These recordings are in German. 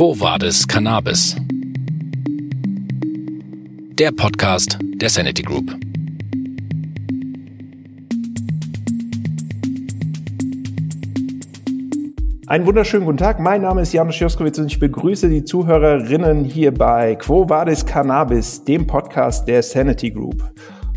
Quo Vadis Cannabis? Der Podcast der Sanity Group. Einen wunderschönen guten Tag. Mein Name ist Janusz Joskowitz und ich begrüße die Zuhörerinnen hier bei Quo Vadis Cannabis, dem Podcast der Sanity Group.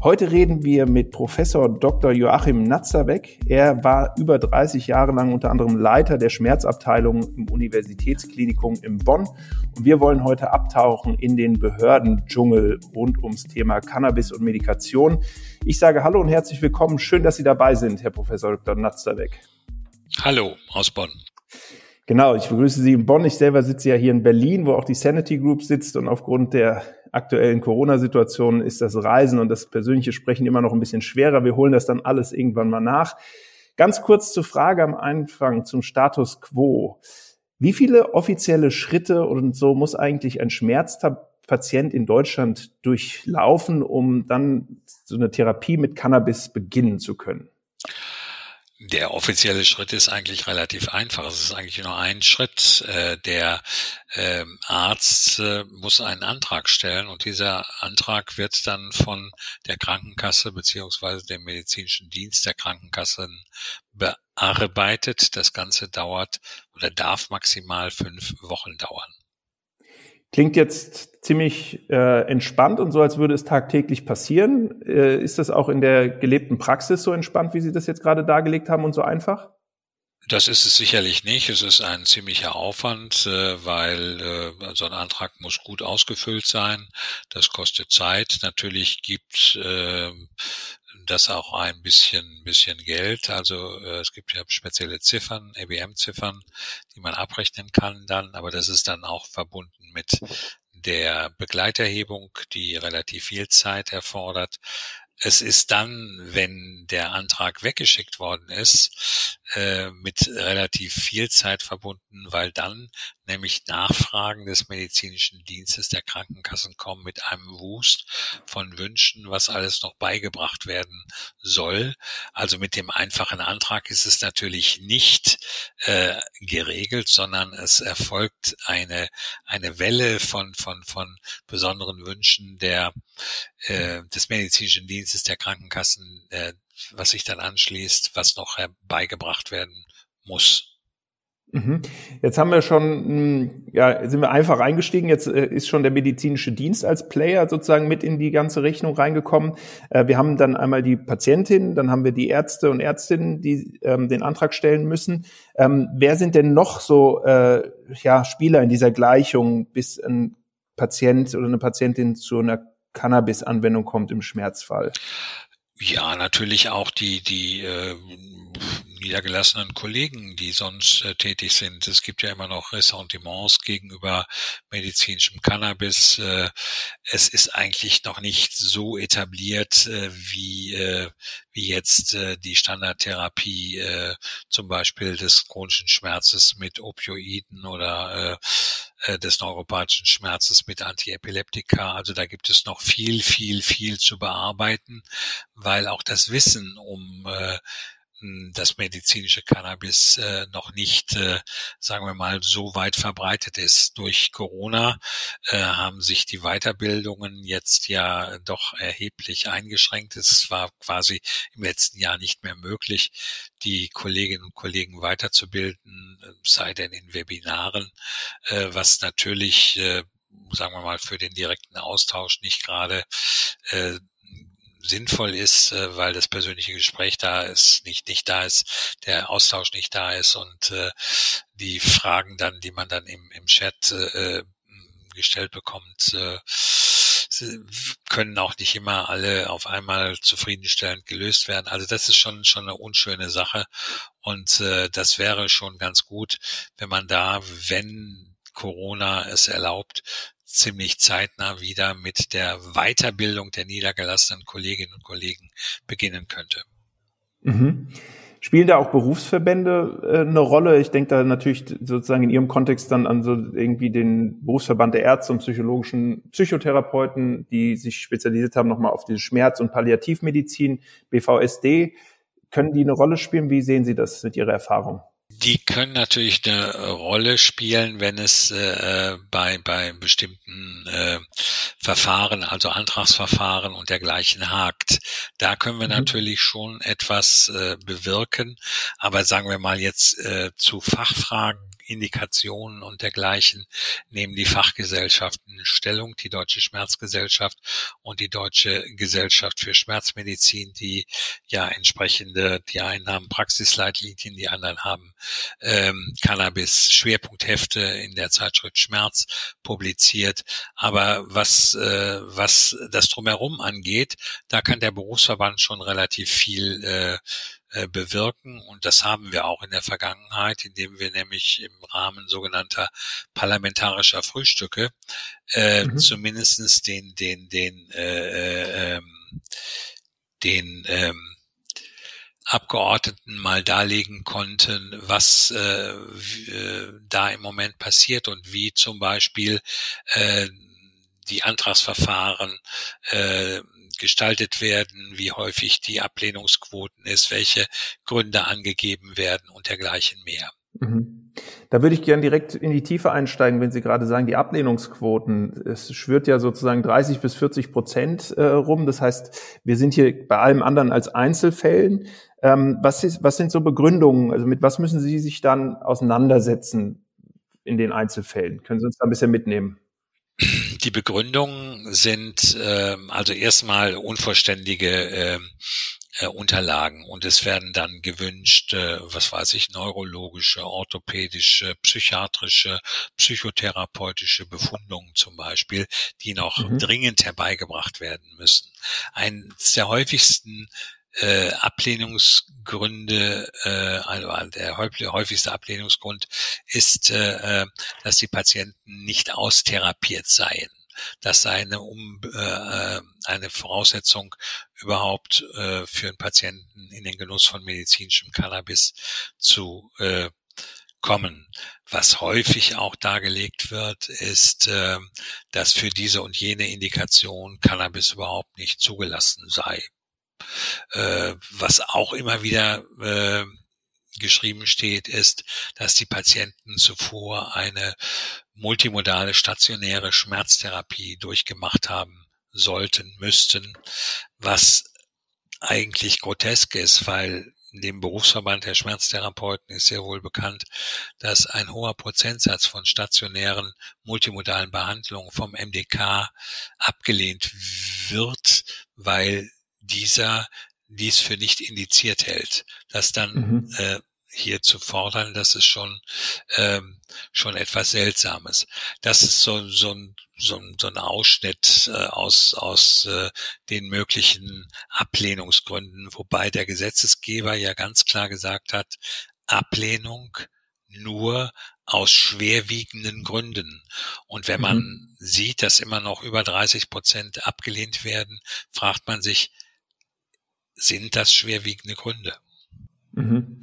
Heute reden wir mit Professor Dr. Joachim Natzerbeck. Er war über 30 Jahre lang unter anderem Leiter der Schmerzabteilung im Universitätsklinikum in Bonn. Und wir wollen heute abtauchen in den Behördendschungel rund ums Thema Cannabis und Medikation. Ich sage Hallo und herzlich willkommen. Schön, dass Sie dabei sind, Herr Professor Dr. Natzerbeck. Hallo aus Bonn. Genau, ich begrüße Sie in Bonn. Ich selber sitze ja hier in Berlin, wo auch die Sanity Group sitzt und aufgrund der aktuellen Corona-Situation ist das Reisen und das persönliche Sprechen immer noch ein bisschen schwerer. Wir holen das dann alles irgendwann mal nach. Ganz kurz zur Frage am Anfang zum Status quo. Wie viele offizielle Schritte und so muss eigentlich ein Schmerzpatient in Deutschland durchlaufen, um dann so eine Therapie mit Cannabis beginnen zu können? Der offizielle Schritt ist eigentlich relativ einfach. Es ist eigentlich nur ein Schritt. Äh, der ähm, Arzt äh, muss einen Antrag stellen und dieser Antrag wird dann von der Krankenkasse beziehungsweise dem medizinischen Dienst der Krankenkassen bearbeitet. Das Ganze dauert oder darf maximal fünf Wochen dauern. Klingt jetzt ziemlich äh, entspannt und so, als würde es tagtäglich passieren. Äh, ist das auch in der gelebten Praxis so entspannt, wie Sie das jetzt gerade dargelegt haben und so einfach? Das ist es sicherlich nicht. Es ist ein ziemlicher Aufwand, äh, weil äh, so ein Antrag muss gut ausgefüllt sein. Das kostet Zeit. Natürlich gibt äh, das auch ein bisschen, bisschen Geld. Also äh, es gibt ja spezielle Ziffern, EBM-Ziffern, die man abrechnen kann dann, aber das ist dann auch verbunden mit der Begleiterhebung, die relativ viel Zeit erfordert. Es ist dann, wenn der Antrag weggeschickt worden ist, äh, mit relativ viel Zeit verbunden, weil dann nämlich Nachfragen des medizinischen Dienstes der Krankenkassen kommen mit einem Wust von Wünschen, was alles noch beigebracht werden soll. Also mit dem einfachen Antrag ist es natürlich nicht äh, geregelt, sondern es erfolgt eine, eine Welle von, von, von besonderen Wünschen der, äh, des medizinischen Dienstes der Krankenkassen, äh, was sich dann anschließt, was noch herbeigebracht werden muss. Mhm. Jetzt haben wir schon, hm, ja, sind wir einfach eingestiegen. Jetzt äh, ist schon der medizinische Dienst als Player sozusagen mit in die ganze Rechnung reingekommen. Äh, wir haben dann einmal die Patientin, dann haben wir die Ärzte und Ärztinnen, die ähm, den Antrag stellen müssen. Ähm, wer sind denn noch so äh, ja, Spieler in dieser Gleichung, bis ein Patient oder eine Patientin zu einer Cannabis-Anwendung kommt im Schmerzfall? Ja, natürlich auch die, die äh, niedergelassenen Kollegen, die sonst äh, tätig sind. Es gibt ja immer noch Ressentiments gegenüber medizinischem Cannabis. Äh, es ist eigentlich noch nicht so etabliert äh, wie, äh, wie jetzt äh, die Standardtherapie äh, zum Beispiel des chronischen Schmerzes mit Opioiden oder äh, des neuropathischen Schmerzes mit Antiepileptika. Also da gibt es noch viel, viel, viel zu bearbeiten, weil auch das Wissen um äh, das medizinische Cannabis äh, noch nicht, äh, sagen wir mal, so weit verbreitet ist. Durch Corona äh, haben sich die Weiterbildungen jetzt ja doch erheblich eingeschränkt. Es war quasi im letzten Jahr nicht mehr möglich, die Kolleginnen und Kollegen weiterzubilden, sei denn in Webinaren, äh, was natürlich äh, sagen wir mal, für den direkten Austausch nicht gerade äh, sinnvoll ist, äh, weil das persönliche Gespräch da ist, nicht, nicht da ist, der Austausch nicht da ist und äh, die Fragen dann, die man dann im, im Chat äh, gestellt bekommt, äh, können auch nicht immer alle auf einmal zufriedenstellend gelöst werden. Also das ist schon schon eine unschöne Sache und äh, das wäre schon ganz gut, wenn man da, wenn Corona es erlaubt, ziemlich zeitnah wieder mit der Weiterbildung der niedergelassenen Kolleginnen und Kollegen beginnen könnte. Mhm. Spielen da auch Berufsverbände äh, eine Rolle? Ich denke da natürlich sozusagen in Ihrem Kontext dann an so irgendwie den Berufsverband der Ärzte und psychologischen Psychotherapeuten, die sich spezialisiert haben nochmal auf die Schmerz- und Palliativmedizin, BVSD. Können die eine Rolle spielen? Wie sehen Sie das mit Ihrer Erfahrung? Die können natürlich eine Rolle spielen, wenn es äh, bei, bei bestimmten äh, Verfahren, also Antragsverfahren und dergleichen hakt. Da können wir mhm. natürlich schon etwas äh, bewirken. Aber sagen wir mal jetzt äh, zu Fachfragen Indikationen und dergleichen nehmen die Fachgesellschaften Stellung, die Deutsche Schmerzgesellschaft und die Deutsche Gesellschaft für Schmerzmedizin, die ja entsprechende, die einen haben Praxisleitlinien, die anderen haben ähm, Cannabis Schwerpunkthefte in der Zeitschrift Schmerz publiziert. Aber was, äh, was das drumherum angeht, da kann der Berufsverband schon relativ viel äh, bewirken. Und das haben wir auch in der Vergangenheit, indem wir nämlich im Rahmen sogenannter parlamentarischer Frühstücke äh, mhm. zumindestens den, den, den, äh, äh, ähm, den ähm, Abgeordneten mal darlegen konnten, was äh, äh, da im Moment passiert und wie zum Beispiel äh, die Antragsverfahren äh, gestaltet werden, wie häufig die Ablehnungsquoten ist, welche Gründe angegeben werden und dergleichen mehr. Mhm. Da würde ich gern direkt in die Tiefe einsteigen, wenn Sie gerade sagen, die Ablehnungsquoten. Es schwört ja sozusagen 30 bis 40 Prozent äh, rum. Das heißt, wir sind hier bei allem anderen als Einzelfällen. Ähm, was, ist, was sind so Begründungen? Also mit was müssen Sie sich dann auseinandersetzen in den Einzelfällen? Können Sie uns da ein bisschen mitnehmen? Die Begründungen sind äh, also erstmal unvollständige äh, äh, Unterlagen und es werden dann gewünscht, äh, was weiß ich, neurologische, orthopädische, psychiatrische, psychotherapeutische Befundungen zum Beispiel, die noch mhm. dringend herbeigebracht werden müssen. Eines der häufigsten äh, Ablehnungsgründe, äh, also der häufigste Ablehnungsgrund ist, äh, äh, dass die Patienten nicht austherapiert seien. Das sei eine, um, äh, eine Voraussetzung überhaupt äh, für einen Patienten in den Genuss von medizinischem Cannabis zu äh, kommen. Was häufig auch dargelegt wird, ist, äh, dass für diese und jene Indikation Cannabis überhaupt nicht zugelassen sei. Äh, was auch immer wieder äh, geschrieben steht, ist, dass die Patienten zuvor eine multimodale stationäre Schmerztherapie durchgemacht haben sollten, müssten, was eigentlich grotesk ist, weil dem Berufsverband der Schmerztherapeuten ist sehr wohl bekannt, dass ein hoher Prozentsatz von stationären multimodalen Behandlungen vom MDK abgelehnt wird, weil dieser dies für nicht indiziert hält. Das dann mhm. äh, hier zu fordern, das ist schon ähm, schon etwas Seltsames. Das ist so, so, ein, so, ein, so ein Ausschnitt äh, aus, aus äh, den möglichen Ablehnungsgründen, wobei der Gesetzesgeber ja ganz klar gesagt hat, Ablehnung nur aus schwerwiegenden Gründen. Und wenn man mhm. sieht, dass immer noch über 30 Prozent abgelehnt werden, fragt man sich, sind das schwerwiegende Gründe? Mhm.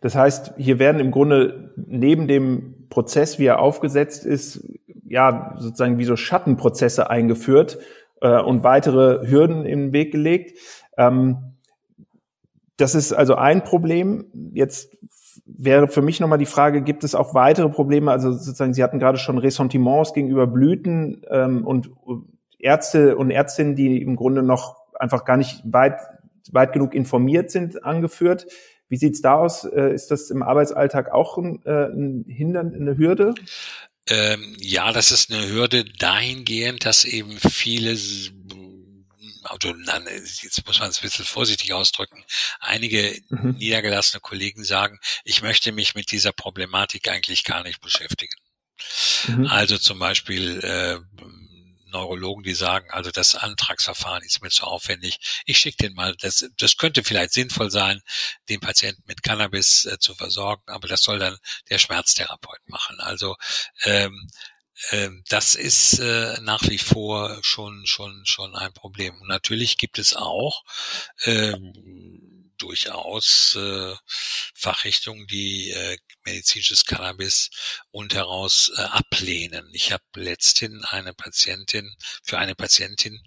Das heißt, hier werden im Grunde neben dem Prozess, wie er aufgesetzt ist, ja sozusagen wie so Schattenprozesse eingeführt äh, und weitere Hürden im Weg gelegt. Ähm, das ist also ein Problem. Jetzt wäre für mich nochmal die Frage, gibt es auch weitere Probleme? Also sozusagen, Sie hatten gerade schon Ressentiments gegenüber Blüten ähm, und Ärzte und Ärztinnen, die im Grunde noch einfach gar nicht weit, weit genug informiert sind, angeführt. Wie sieht's da aus? Äh, ist das im Arbeitsalltag auch ein, äh, ein Hindern, eine Hürde? Ähm, ja, das ist eine Hürde dahingehend, dass eben viele also jetzt muss man es ein bisschen vorsichtig ausdrücken, einige mhm. niedergelassene Kollegen sagen, ich möchte mich mit dieser Problematik eigentlich gar nicht beschäftigen. Mhm. Also zum Beispiel äh, Neurologen, die sagen, also das Antragsverfahren ist mir zu aufwendig. Ich schicke den mal, das, das könnte vielleicht sinnvoll sein, den Patienten mit Cannabis äh, zu versorgen, aber das soll dann der Schmerztherapeut machen. Also ähm, ähm, das ist äh, nach wie vor schon schon schon ein Problem. Und natürlich gibt es auch ähm, durchaus äh, Fachrichtungen, die äh, medizinisches Cannabis und heraus äh, ablehnen. Ich habe letzthin eine Patientin, für eine Patientin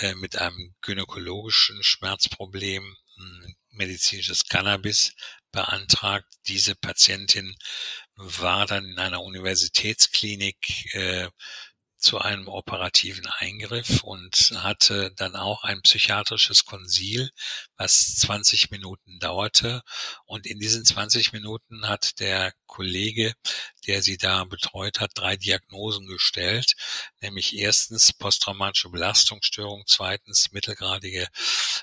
äh, mit einem gynäkologischen Schmerzproblem hm, medizinisches Cannabis beantragt. Diese Patientin war dann in einer Universitätsklinik äh, zu einem operativen Eingriff und hatte dann auch ein psychiatrisches Konsil, was 20 Minuten dauerte. Und in diesen 20 Minuten hat der Kollege, der sie da betreut hat, drei Diagnosen gestellt, nämlich erstens posttraumatische Belastungsstörung, zweitens mittelgradige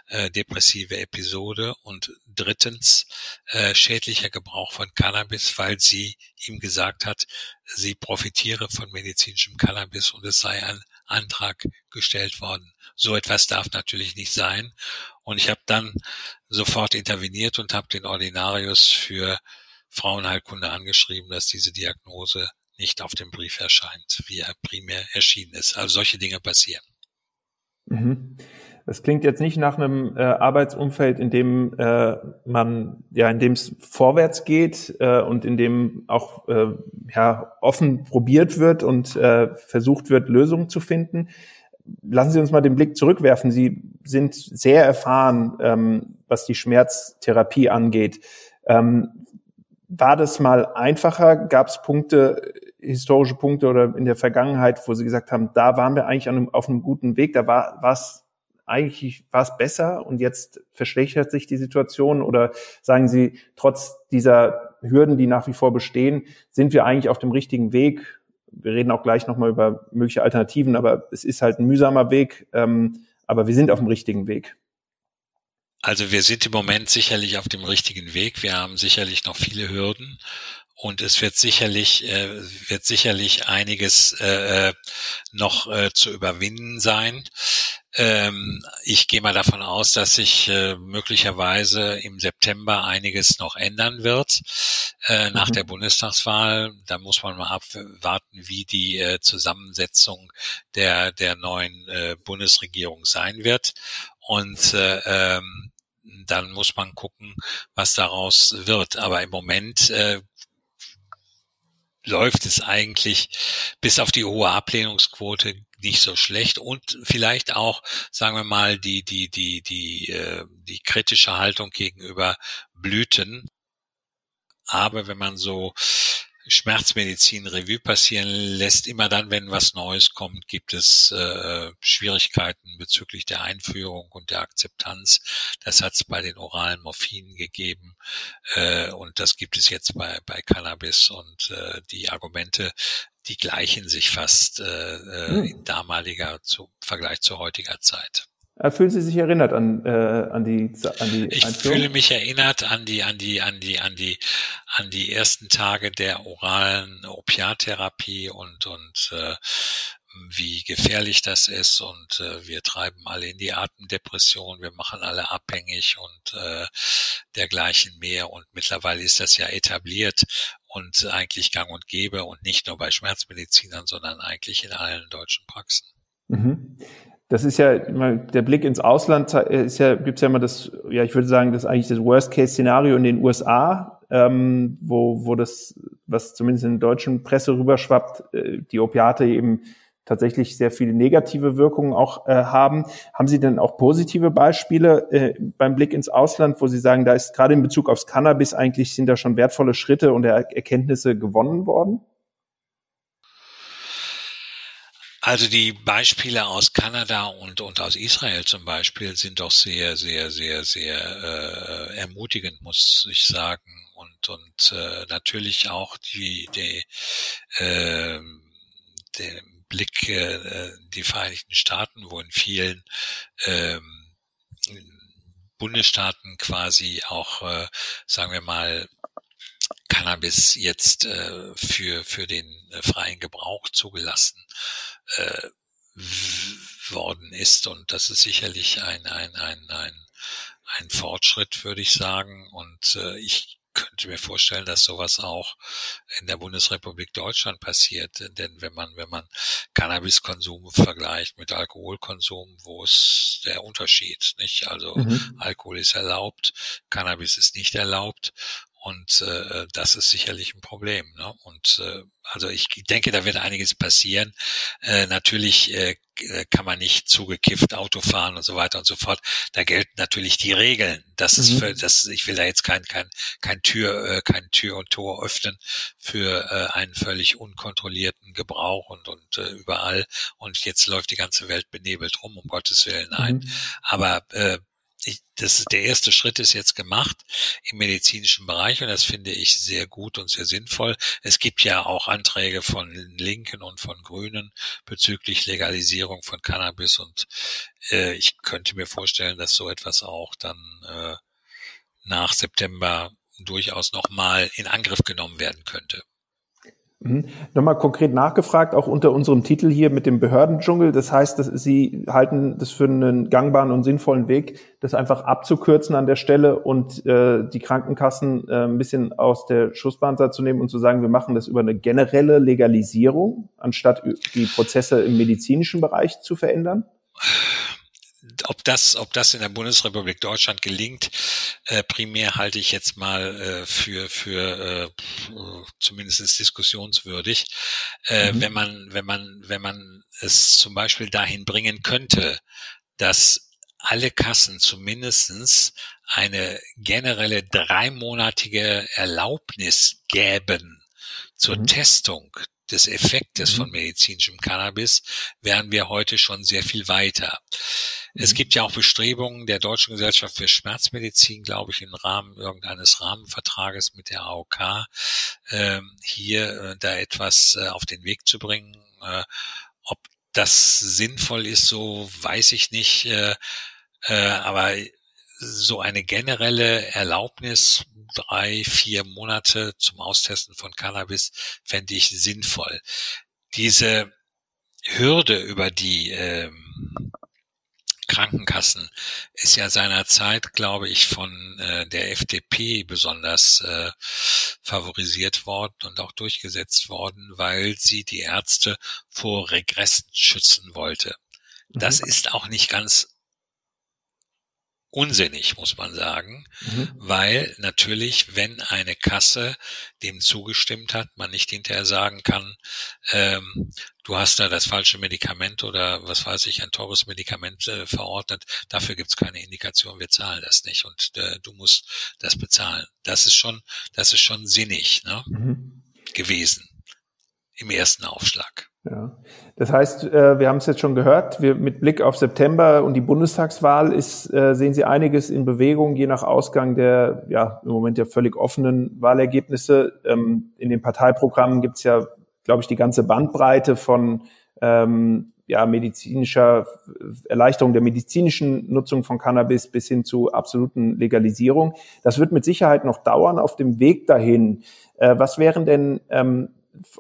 äh, depressive Episode und drittens äh, schädlicher Gebrauch von Cannabis, weil sie ihm gesagt hat, sie profitiere von medizinischem Cannabis und es sei ein Antrag gestellt worden. So etwas darf natürlich nicht sein. Und ich habe dann sofort interveniert und habe den Ordinarius für Frauenheilkunde angeschrieben, dass diese Diagnose nicht auf dem Brief erscheint, wie er primär erschienen ist. Also solche Dinge passieren. Mhm. Das klingt jetzt nicht nach einem äh, Arbeitsumfeld, in dem äh, man ja, in dem es vorwärts geht äh, und in dem auch äh, ja offen probiert wird und äh, versucht wird, Lösungen zu finden. Lassen Sie uns mal den Blick zurückwerfen. Sie sind sehr erfahren, ähm, was die Schmerztherapie angeht. Ähm, war das mal einfacher? Gab es Punkte, historische Punkte oder in der Vergangenheit, wo Sie gesagt haben, da waren wir eigentlich einem, auf einem guten Weg, da war was eigentlich war es besser und jetzt verschlechtert sich die Situation? Oder sagen Sie, trotz dieser Hürden, die nach wie vor bestehen, sind wir eigentlich auf dem richtigen Weg? Wir reden auch gleich nochmal über mögliche Alternativen, aber es ist halt ein mühsamer Weg, ähm, aber wir sind auf dem richtigen Weg. Also wir sind im Moment sicherlich auf dem richtigen Weg. Wir haben sicherlich noch viele Hürden und es wird sicherlich äh, wird sicherlich einiges äh, äh noch äh, zu überwinden sein. Ähm, ich gehe mal davon aus, dass sich äh, möglicherweise im September einiges noch ändern wird äh, nach mhm. der Bundestagswahl. Da muss man mal abwarten, wie die äh, Zusammensetzung der der neuen äh, Bundesregierung sein wird. Und äh, ähm, dann muss man gucken, was daraus wird. Aber im Moment äh, läuft es eigentlich bis auf die hohe Ablehnungsquote nicht so schlecht und vielleicht auch, sagen wir mal, die, die, die, die, äh, die kritische Haltung gegenüber Blüten. Aber wenn man so Schmerzmedizin Revue passieren lässt, immer dann, wenn was Neues kommt, gibt es äh, Schwierigkeiten bezüglich der Einführung und der Akzeptanz. Das hat es bei den oralen Morphinen gegeben äh, und das gibt es jetzt bei, bei Cannabis und äh, die Argumente, die gleichen sich fast äh, äh hm. in damaliger zu, Vergleich zu heutiger Zeit. Fühlen Sie sich erinnert an, äh, an die an die Ich Einführung? fühle mich erinnert an die an die an die an die an die ersten Tage der oralen Opiattherapie und und äh, wie gefährlich das ist und äh, wir treiben alle in die Atemdepression, wir machen alle abhängig und äh, dergleichen mehr und mittlerweile ist das ja etabliert und eigentlich gang und gäbe und nicht nur bei Schmerzmedizinern, sondern eigentlich in allen deutschen Praxen. Mhm das ist ja immer der Blick ins Ausland äh, ist ja gibt's ja immer das ja ich würde sagen das ist eigentlich das Worst Case Szenario in den USA ähm, wo wo das was zumindest in der deutschen Presse rüberschwappt äh, die Opiate eben tatsächlich sehr viele negative Wirkungen auch äh, haben. Haben Sie denn auch positive Beispiele äh, beim Blick ins Ausland, wo Sie sagen, da ist gerade in Bezug aufs Cannabis eigentlich sind da schon wertvolle Schritte und Erkenntnisse gewonnen worden? Also die Beispiele aus Kanada und, und aus Israel zum Beispiel sind doch sehr, sehr, sehr, sehr äh, ermutigend, muss ich sagen. Und, und äh, natürlich auch die, die äh, der Blick äh, die Vereinigten Staaten, wo in vielen äh, Bundesstaaten quasi auch, äh, sagen wir mal, Cannabis jetzt äh, für, für den äh, freien Gebrauch zugelassen äh, worden ist. Und das ist sicherlich ein, ein, ein, ein, ein Fortschritt, würde ich sagen. Und äh, ich könnte mir vorstellen, dass sowas auch in der Bundesrepublik Deutschland passiert. Denn wenn man, wenn man Cannabiskonsum vergleicht mit Alkoholkonsum, wo ist der Unterschied, nicht? Also mhm. Alkohol ist erlaubt, Cannabis ist nicht erlaubt. Und äh, das ist sicherlich ein Problem. Ne? Und äh, also ich denke, da wird einiges passieren. Äh, natürlich äh, kann man nicht zugekifft Auto fahren und so weiter und so fort. Da gelten natürlich die Regeln. Das mhm. ist für das. Ich will da jetzt kein kein kein Tür äh, kein Tür und Tor öffnen für äh, einen völlig unkontrollierten Gebrauch und und äh, überall. Und jetzt läuft die ganze Welt benebelt rum. Um Gottes Willen, nein. Mhm. Aber äh, ich, das ist der erste Schritt ist jetzt gemacht im medizinischen Bereich und das finde ich sehr gut und sehr sinnvoll. Es gibt ja auch Anträge von Linken und von Grünen bezüglich Legalisierung von Cannabis und äh, ich könnte mir vorstellen, dass so etwas auch dann äh, nach September durchaus nochmal in Angriff genommen werden könnte. Mhm. Nochmal konkret nachgefragt, auch unter unserem Titel hier mit dem Behördendschungel. Das heißt, dass Sie halten das für einen gangbaren und sinnvollen Weg, das einfach abzukürzen an der Stelle und äh, die Krankenkassen äh, ein bisschen aus der Schussbahn zu nehmen und zu sagen, wir machen das über eine generelle Legalisierung, anstatt die Prozesse im medizinischen Bereich zu verändern? Ob das, ob das in der Bundesrepublik Deutschland gelingt, äh, primär halte ich jetzt mal äh, für für äh, zumindest diskussionswürdig. Äh, mhm. Wenn man wenn man wenn man es zum Beispiel dahin bringen könnte, dass alle Kassen zumindestens eine generelle dreimonatige Erlaubnis gäben zur mhm. Testung des Effektes mhm. von medizinischem Cannabis wären wir heute schon sehr viel weiter. Mhm. Es gibt ja auch Bestrebungen der Deutschen Gesellschaft für Schmerzmedizin, glaube ich, im Rahmen irgendeines Rahmenvertrages mit der AOK, äh, hier äh, da etwas äh, auf den Weg zu bringen. Äh, ob das sinnvoll ist, so weiß ich nicht. Äh, äh, aber so eine generelle Erlaubnis, drei, vier Monate zum Austesten von Cannabis, fände ich sinnvoll. Diese Hürde, über die ähm, Krankenkassen ist ja seinerzeit, glaube ich, von äh, der FDP besonders äh, favorisiert worden und auch durchgesetzt worden, weil sie die Ärzte vor Regressen schützen wollte. Das mhm. ist auch nicht ganz unsinnig, muss man sagen, mhm. weil natürlich, wenn eine Kasse dem zugestimmt hat, man nicht hinterher sagen kann, ähm, du hast da das falsche Medikament oder was weiß ich, ein teures Medikament äh, verordnet, dafür gibt's keine Indikation, wir zahlen das nicht und äh, du musst das bezahlen. Das ist schon, das ist schon sinnig ne? Mhm. gewesen im ersten Aufschlag. Ja. Das heißt, äh, wir haben es jetzt schon gehört, wir, mit Blick auf September und die Bundestagswahl ist, äh, sehen Sie einiges in Bewegung, je nach Ausgang der ja im Moment ja völlig offenen Wahlergebnisse. Ähm, in den Parteiprogrammen gibt es ja, glaube ich, die ganze Bandbreite von ähm, ja, medizinischer Erleichterung der medizinischen Nutzung von Cannabis bis hin zu absoluten Legalisierung. Das wird mit Sicherheit noch dauern auf dem Weg dahin. Äh, was wären denn ähm,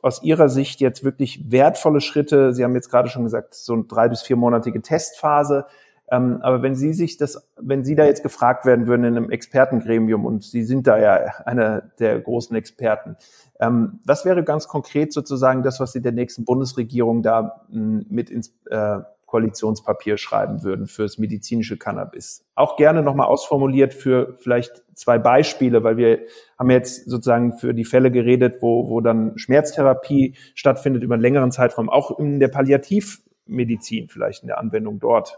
aus Ihrer Sicht jetzt wirklich wertvolle Schritte? Sie haben jetzt gerade schon gesagt, so eine drei bis viermonatige Testphase. Ähm, aber wenn Sie sich das, wenn Sie da jetzt gefragt werden würden in einem Expertengremium und Sie sind da ja einer der großen Experten, ähm, was wäre ganz konkret sozusagen das, was Sie der nächsten Bundesregierung da m, mit ins äh, Koalitionspapier schreiben würden fürs medizinische Cannabis. Auch gerne nochmal ausformuliert für vielleicht zwei Beispiele, weil wir haben jetzt sozusagen für die Fälle geredet, wo, wo dann Schmerztherapie stattfindet über einen längeren Zeitraum, auch in der Palliativmedizin vielleicht in der Anwendung dort.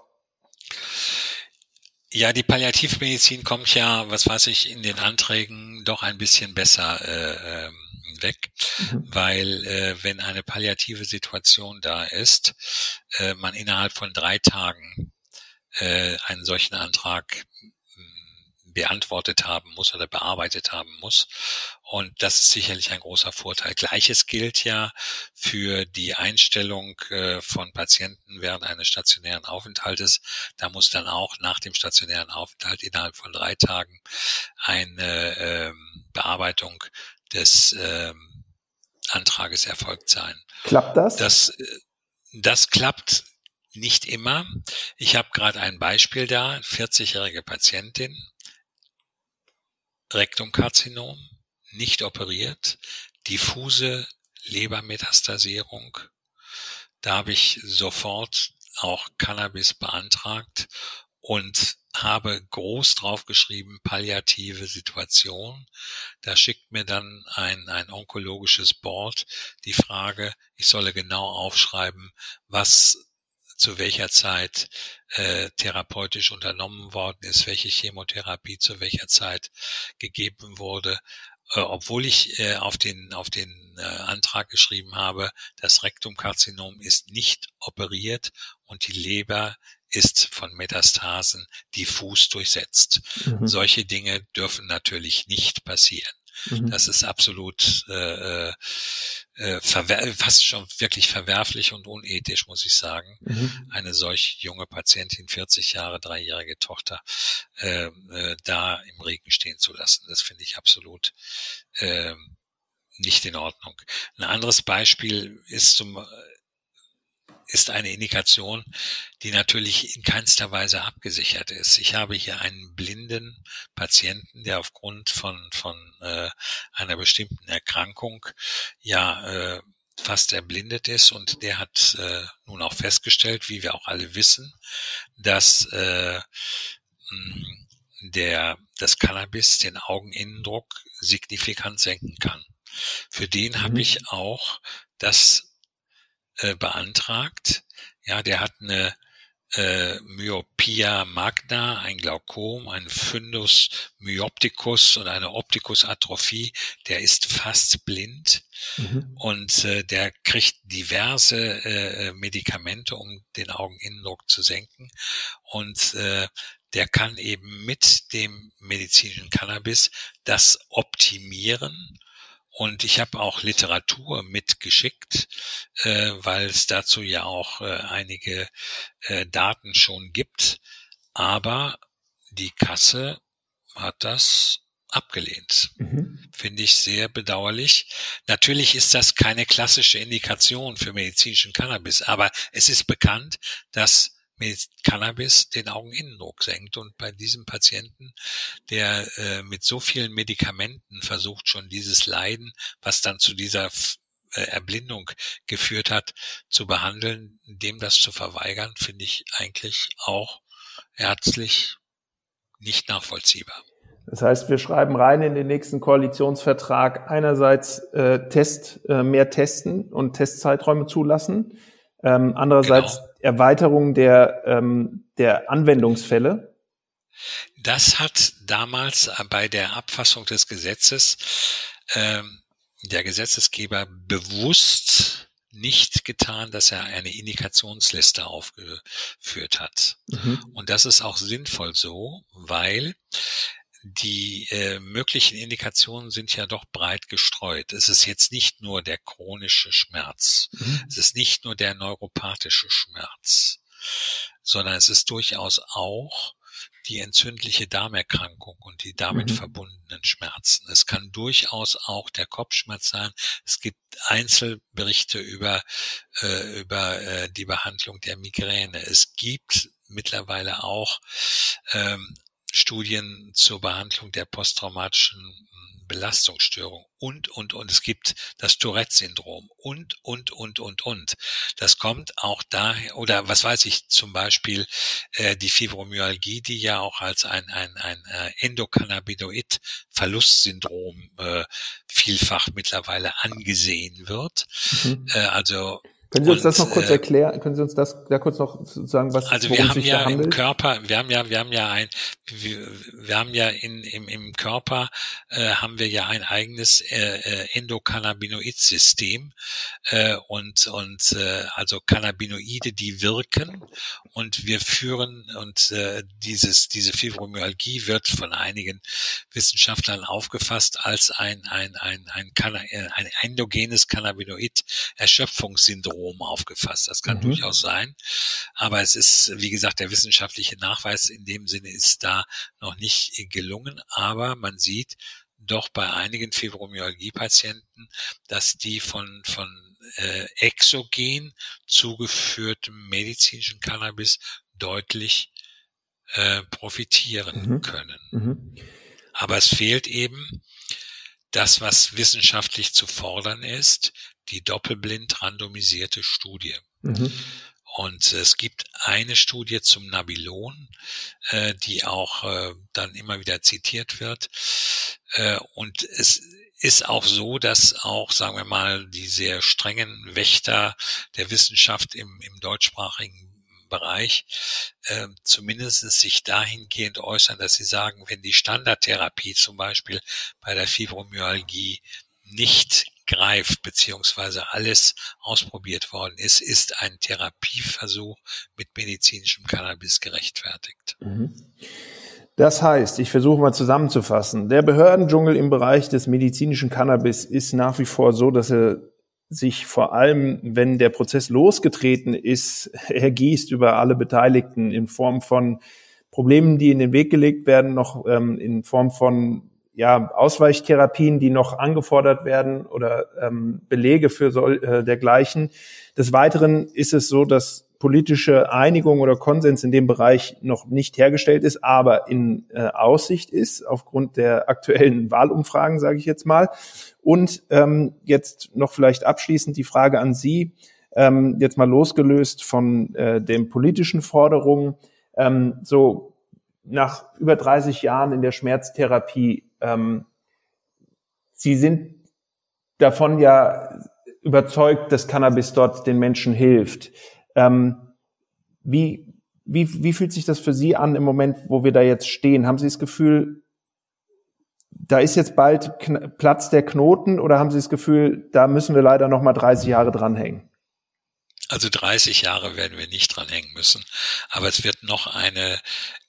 Ja, die Palliativmedizin kommt ja, was weiß ich, in den Anträgen doch ein bisschen besser äh, ähm, weg, mhm. weil äh, wenn eine palliative Situation da ist, äh, man innerhalb von drei Tagen äh, einen solchen Antrag hm, beantwortet haben muss oder bearbeitet haben muss. Und das ist sicherlich ein großer Vorteil. Gleiches gilt ja für die Einstellung äh, von Patienten während eines stationären Aufenthaltes. Da muss dann auch nach dem stationären Aufenthalt innerhalb von drei Tagen eine ähm, Bearbeitung des ähm, Antrages erfolgt sein. Klappt das? Das, äh, das klappt nicht immer. Ich habe gerade ein Beispiel da, 40-jährige Patientin, Rektumkarzinom, nicht operiert, diffuse Lebermetastasierung. Da habe ich sofort auch Cannabis beantragt und habe groß draufgeschrieben, palliative Situation. Da schickt mir dann ein, ein onkologisches Board die Frage, ich solle genau aufschreiben, was zu welcher Zeit äh, therapeutisch unternommen worden ist, welche Chemotherapie zu welcher Zeit gegeben wurde, äh, obwohl ich äh, auf den auf den äh, Antrag geschrieben habe, das Rektumkarzinom ist nicht operiert und die Leber ist von Metastasen diffus durchsetzt. Mhm. Solche Dinge dürfen natürlich nicht passieren. Mhm. Das ist absolut äh, äh, fast schon wirklich verwerflich und unethisch, muss ich sagen, mhm. eine solch junge Patientin, 40 Jahre, dreijährige Tochter, äh, äh, da im Regen stehen zu lassen. Das finde ich absolut äh, nicht in Ordnung. Ein anderes Beispiel ist zum ist eine Indikation, die natürlich in keinster Weise abgesichert ist. Ich habe hier einen blinden Patienten, der aufgrund von, von äh, einer bestimmten Erkrankung ja äh, fast erblindet ist und der hat äh, nun auch festgestellt, wie wir auch alle wissen, dass äh, der das Cannabis den Augeninnendruck signifikant senken kann. Für den mhm. habe ich auch das äh, beantragt. Ja, der hat eine äh, Myopia magna, ein Glaukom, ein Fundus myopticus und eine Optikusatrophie. Der ist fast blind mhm. und äh, der kriegt diverse äh, Medikamente, um den Augeninnendruck zu senken. Und äh, der kann eben mit dem medizinischen Cannabis das optimieren und ich habe auch Literatur mitgeschickt, äh, weil es dazu ja auch äh, einige äh, Daten schon gibt. Aber die Kasse hat das abgelehnt. Mhm. Finde ich sehr bedauerlich. Natürlich ist das keine klassische Indikation für medizinischen Cannabis, aber es ist bekannt, dass mit Cannabis den Augeninnendruck senkt. Und bei diesem Patienten, der äh, mit so vielen Medikamenten versucht, schon dieses Leiden, was dann zu dieser äh, Erblindung geführt hat, zu behandeln, dem das zu verweigern, finde ich eigentlich auch ärztlich nicht nachvollziehbar. Das heißt, wir schreiben rein in den nächsten Koalitionsvertrag einerseits äh, Test, äh, mehr testen und Testzeiträume zulassen, ähm, andererseits genau. Erweiterung der, ähm, der Anwendungsfälle. Das hat damals bei der Abfassung des Gesetzes ähm, der Gesetzesgeber bewusst nicht getan, dass er eine Indikationsliste aufgeführt hat. Mhm. Und das ist auch sinnvoll so, weil die äh, möglichen Indikationen sind ja doch breit gestreut. Es ist jetzt nicht nur der chronische Schmerz, mhm. es ist nicht nur der neuropathische Schmerz, sondern es ist durchaus auch die entzündliche Darmerkrankung und die damit mhm. verbundenen Schmerzen. Es kann durchaus auch der Kopfschmerz sein. Es gibt Einzelberichte über, äh, über äh, die Behandlung der Migräne. Es gibt mittlerweile auch ähm, Studien zur Behandlung der posttraumatischen hm, Belastungsstörung und, und, und. Es gibt das Tourette-Syndrom und, und, und, und, und. Das kommt auch daher, oder was weiß ich, zum Beispiel äh, die Fibromyalgie, die ja auch als ein, ein, ein äh, Endokannabinoid-Verlustsyndrom äh, vielfach mittlerweile angesehen wird. Mhm. Äh, also können Sie uns und, das noch kurz äh, erklären? Können Sie uns das da kurz noch sagen, was Also wir haben ja im Körper, wir haben ja, wir haben ja ein, wir, wir haben ja in, im, im Körper äh, haben wir ja ein eigenes äh, äh Endokannabinoid-System äh, und und äh, also Cannabinoide, die wirken. Und wir führen und äh, dieses diese Fibromyalgie wird von einigen Wissenschaftlern aufgefasst als ein ein ein ein, ein, ein endogenes Cannabinoid-Erschöpfungssyndrom Syndrom aufgefasst. Das kann mhm. durchaus sein. Aber es ist, wie gesagt, der wissenschaftliche Nachweis in dem Sinne ist da noch nicht gelungen. Aber man sieht doch bei einigen Fibromyalgie-Patienten, dass die von, von äh, exogen zugeführtem medizinischen Cannabis deutlich äh, profitieren mhm. können. Mhm. Aber es fehlt eben das, was wissenschaftlich zu fordern ist, die doppelblind randomisierte Studie. Mhm. Und es gibt eine Studie zum Nabilon, äh, die auch äh, dann immer wieder zitiert wird. Äh, und es ist auch so, dass auch, sagen wir mal, die sehr strengen Wächter der Wissenschaft im, im deutschsprachigen Bereich äh, zumindest sich dahingehend äußern, dass sie sagen, wenn die Standardtherapie zum Beispiel bei der Fibromyalgie nicht greift, beziehungsweise alles ausprobiert worden ist, ist ein Therapieversuch mit medizinischem Cannabis gerechtfertigt. Mhm. Das heißt, ich versuche mal zusammenzufassen, der Behördendschungel im Bereich des medizinischen Cannabis ist nach wie vor so, dass er sich vor allem, wenn der Prozess losgetreten ist, ergießt über alle Beteiligten in Form von Problemen, die in den Weg gelegt werden, noch ähm, in Form von ja, Ausweichtherapien, die noch angefordert werden oder ähm, Belege für sol, äh, dergleichen. Des Weiteren ist es so, dass politische Einigung oder Konsens in dem Bereich noch nicht hergestellt ist, aber in äh, Aussicht ist aufgrund der aktuellen Wahlumfragen, sage ich jetzt mal. Und ähm, jetzt noch vielleicht abschließend die Frage an Sie, ähm, jetzt mal losgelöst von äh, den politischen Forderungen. Ähm, so nach über 30 Jahren in der Schmerztherapie ähm, Sie sind davon ja überzeugt, dass Cannabis dort den Menschen hilft. Ähm, wie, wie, wie fühlt sich das für Sie an im Moment, wo wir da jetzt stehen? Haben Sie das Gefühl, da ist jetzt bald Platz der Knoten oder haben Sie das Gefühl, da müssen wir leider noch mal 30 Jahre dranhängen? Also 30 Jahre werden wir nicht dranhängen müssen, aber es wird noch eine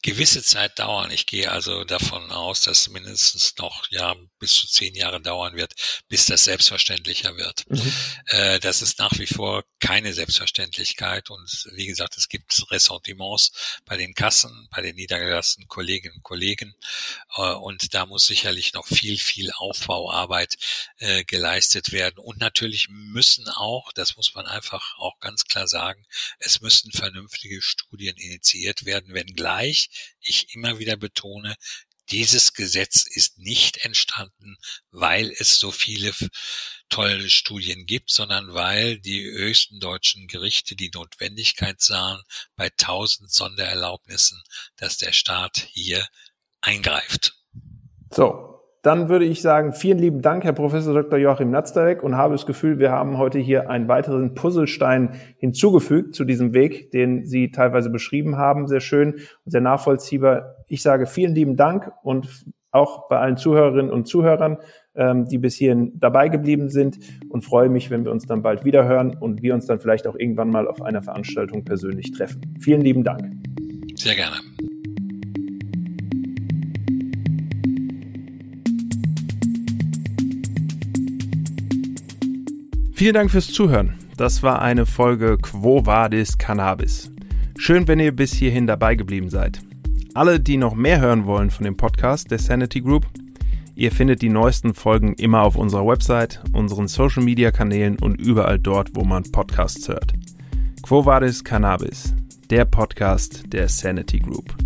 gewisse Zeit dauern. Ich gehe also davon aus, dass mindestens noch ja bis zu zehn Jahre dauern wird, bis das selbstverständlicher wird. Mhm. Äh, das ist nach wie vor keine Selbstverständlichkeit und wie gesagt, es gibt Ressentiments bei den Kassen, bei den niedergelassenen Kolleginnen und Kollegen äh, und da muss sicherlich noch viel, viel Aufbauarbeit äh, geleistet werden und natürlich müssen auch, das muss man einfach auch ganz klar sagen, es müssen vernünftige Studien initiiert werden, wenngleich ich immer wieder betone, dieses Gesetz ist nicht entstanden, weil es so viele tolle Studien gibt, sondern weil die höchsten deutschen Gerichte die Notwendigkeit sahen, bei tausend Sondererlaubnissen, dass der Staat hier eingreift. So, dann würde ich sagen, vielen lieben Dank, Herr Professor Dr. Joachim Natzdarek, und habe das Gefühl, wir haben heute hier einen weiteren Puzzlestein hinzugefügt zu diesem Weg, den Sie teilweise beschrieben haben. Sehr schön und sehr nachvollziehbar. Ich sage vielen lieben Dank und auch bei allen Zuhörerinnen und Zuhörern, ähm, die bis hierhin dabei geblieben sind und freue mich, wenn wir uns dann bald wieder hören und wir uns dann vielleicht auch irgendwann mal auf einer Veranstaltung persönlich treffen. Vielen lieben Dank. Sehr gerne. Vielen Dank fürs Zuhören. Das war eine Folge Quo Vadis Cannabis. Schön, wenn ihr bis hierhin dabei geblieben seid. Alle, die noch mehr hören wollen von dem Podcast der Sanity Group, ihr findet die neuesten Folgen immer auf unserer Website, unseren Social Media Kanälen und überall dort, wo man Podcasts hört. Quo Vadis Cannabis, der Podcast der Sanity Group.